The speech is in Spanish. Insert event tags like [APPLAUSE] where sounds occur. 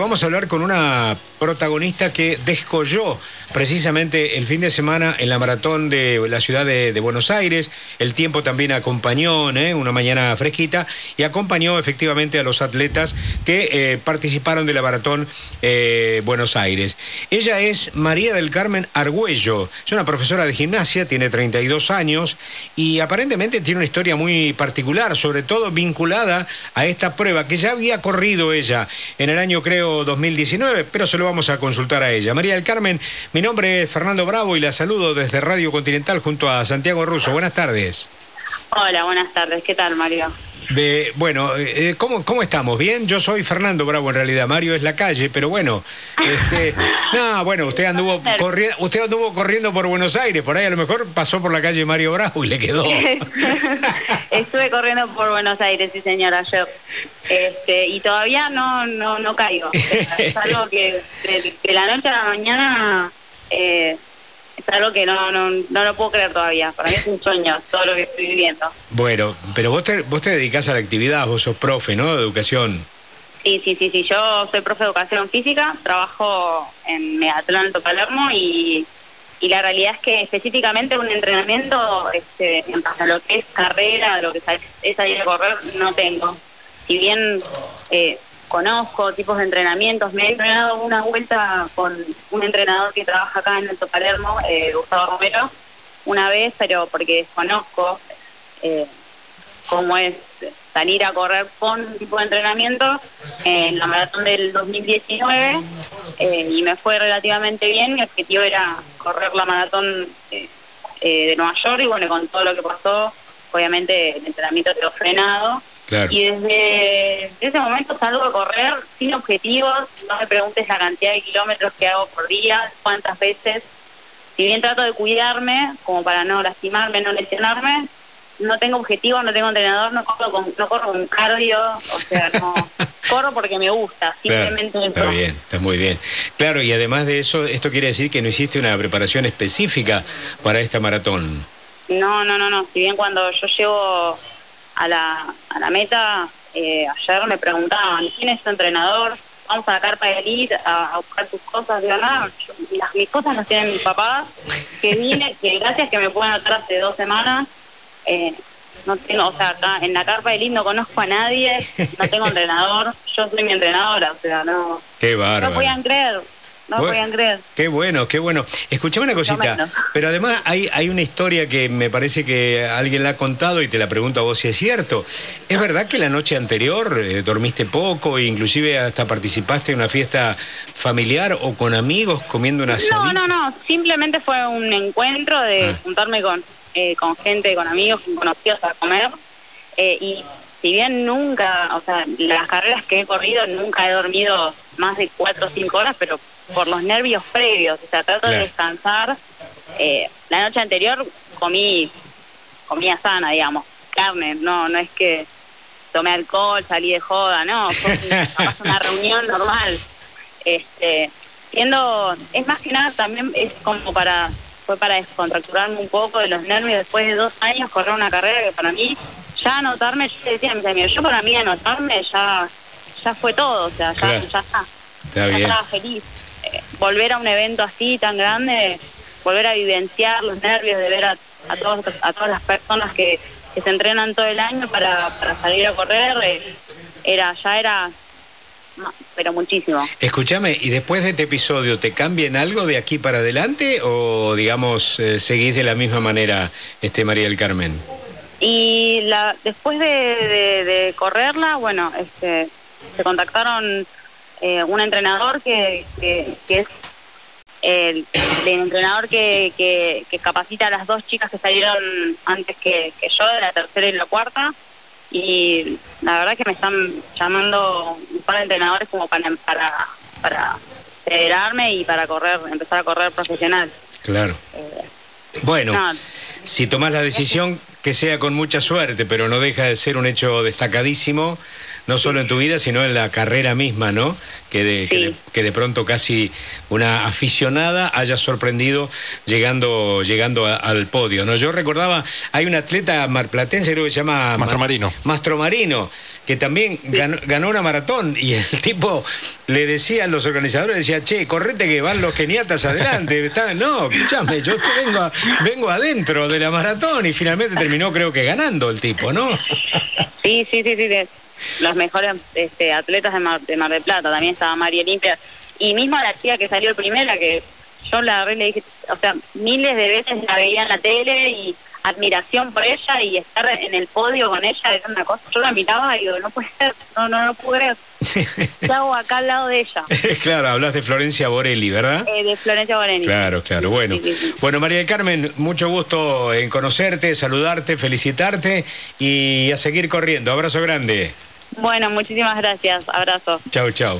Vamos a hablar con una protagonista que descolló precisamente el fin de semana en la maratón de la ciudad de, Buenos Aires. El tiempo también acompañó, ¿eh? una mañana fresquita, y acompañó efectivamente a los atletas que eh, participaron de la maratón eh, Buenos Aires. Ella es María del Carmen Argüello, es una profesora de gimnasia, tiene 32 años y aparentemente tiene una historia muy particular, sobre todo vinculada a esta prueba que ya había corrido ella en el año, creo, 2019, pero se lo vamos a consultar a ella. María del Carmen, mi nombre es Fernando Bravo y la saludo desde Radio Continental junto a Santiago Russo. Buenas tardes. Hola, buenas tardes. ¿Qué tal, Mario? Bueno, eh, ¿cómo, ¿cómo, estamos? ¿Bien? Yo soy Fernando Bravo en realidad, Mario es la calle, pero bueno, este, [LAUGHS] no, bueno, usted anduvo, corriendo, usted anduvo corriendo por Buenos Aires, por ahí a lo mejor pasó por la calle Mario Bravo y le quedó. [LAUGHS] Estuve corriendo por Buenos Aires, sí señora, yo. Este, y todavía no, no, no caigo. [LAUGHS] Es algo que de, la noche a la mañana... Eh, es algo que no, no, no lo puedo creer todavía. Para mí es un sueño todo lo que estoy viviendo. Bueno, pero vos te, vos te dedicás a la actividad, vos sos profe, ¿no? De educación. Sí, sí, sí, sí. Yo soy profe de educación física, trabajo en Megatlón Alto Palermo y, y la realidad es que específicamente un entrenamiento este, en a lo que es carrera, lo que es salir a correr, no tengo. Si bien eh, conozco tipos de entrenamientos. Me he entrenado una vuelta con un entrenador que trabaja acá en Alto Palermo, eh, Gustavo Romero, una vez, pero porque desconozco eh, cómo es salir a correr con un tipo de entrenamiento en la maratón del 2019 eh, y me fue relativamente bien. Mi objetivo era correr la maratón de Nueva York y bueno, con todo lo que pasó, obviamente el entrenamiento quedó frenado y desde ese momento salgo a correr sin objetivos, no me preguntes la cantidad de kilómetros que hago por día, cuántas veces. Si bien trato de cuidarme, como para no lastimarme, no lesionarme, no tengo objetivos, no tengo entrenador, no corro con, no corro con cardio, o sea, no [LAUGHS] corro porque me gusta, simplemente Está bien, está muy bien. Claro, y además de eso, esto quiere decir que no hiciste una preparación específica para esta maratón. No, no, no, no. Si bien cuando yo llevo a la, a la meta, eh, ayer me preguntaban, ¿quién es tu entrenador? Vamos a la carpa de elite a, buscar tus cosas. Digo, nada, las, mis cosas las tienen mis papás, que vine, que gracias que me pueden atrás hace dos semanas. Eh, no tengo, o sea, acá en la carpa de elite no conozco a nadie, no tengo entrenador, yo soy mi entrenadora, o sea, no. Qué bárbaro. No podían creer no podían creer. Qué bueno, qué bueno. Escuchame una cosita, pero además hay, hay una historia que me parece que alguien la ha contado y te la pregunto a vos si es cierto. ¿Es verdad que la noche anterior eh, dormiste poco e inclusive hasta participaste en una fiesta familiar o con amigos comiendo una No, no, no, simplemente fue un encuentro de ah. juntarme con, eh, con gente, con amigos, con conocidos a comer. Eh, y si bien nunca, o sea, las carreras que he corrido nunca he dormido más de cuatro o cinco horas, pero por los nervios previos, o sea, trato de descansar. Eh, la noche anterior comí comía sana, digamos, carne, no no es que tomé alcohol, salí de joda, no, fue [LAUGHS] una reunión normal. Este, siendo, es más que nada también es como para, fue para descontracturarme un poco de los nervios después de dos años correr una carrera que para mí, ya anotarme, yo decía a mis amigos, yo para mí anotarme ya, ya fue todo, o sea, ya, ya está. ya estaba feliz volver a un evento así tan grande, volver a vivenciar los nervios de ver a, todos, a todas las personas que, se entrenan todo el año para, salir a correr, eh, era ya era pero muchísimo. Escúchame, ¿y después de este episodio te cambian algo de aquí para adelante o digamos eh, seguís de la misma manera, este María del Carmen? Y la, después de, de correrla, bueno, este, se contactaron eh, un entrenador que, que, es el, entrenador que, que, capacita a las dos chicas que salieron antes que, yo, de la tercera y la cuarta. Y la verdad que me están llamando un par de entrenadores como para, para, para federarme y para correr, empezar a correr profesional. Claro. Eh, bueno, si tomas la decisión, que sea con mucha suerte, pero no deja de ser un hecho destacadísimo no solo en tu vida, sino en la carrera misma, ¿no? Que de, que de, pronto casi una aficionada haya sorprendido llegando, llegando al podio, ¿no? Yo recordaba, hay un atleta marplatense, creo que se llama... Mastro Marino. Mastro Marino, que también ganó, una maratón y el [LAUGHS] tipo le decía a los organizadores, decía, che, correte que van los geniatas adelante. [LAUGHS] no, escúchame, yo vengo, vengo adentro de la maratón y finalmente terminó creo que ganando el tipo, ¿no? Sí, sí, sí, sí. Los mejores este, atletas de Mar, de Mar del Plata, también estaba María Limpia. Y mismo la chica que salió primera, que yo la le dije, o sea, miles de veces la veía en la tele y admiración por ella y estar en el podio con ella es una cosa. Yo la miraba y digo, no puede ser, no, no, no puedo creer. [LAUGHS] ¿Qué hago acá al lado de ella? [LAUGHS] claro, hablas de Florencia Borelli, ¿verdad? Eh, de Florencia Borelli. Claro, claro. bueno, bueno, María del Carmen, mucho gusto en conocerte, saludarte, felicitarte y a seguir corriendo. Abrazo grande. Bueno, muchísimas gracias. Abrazo. Chao, chao.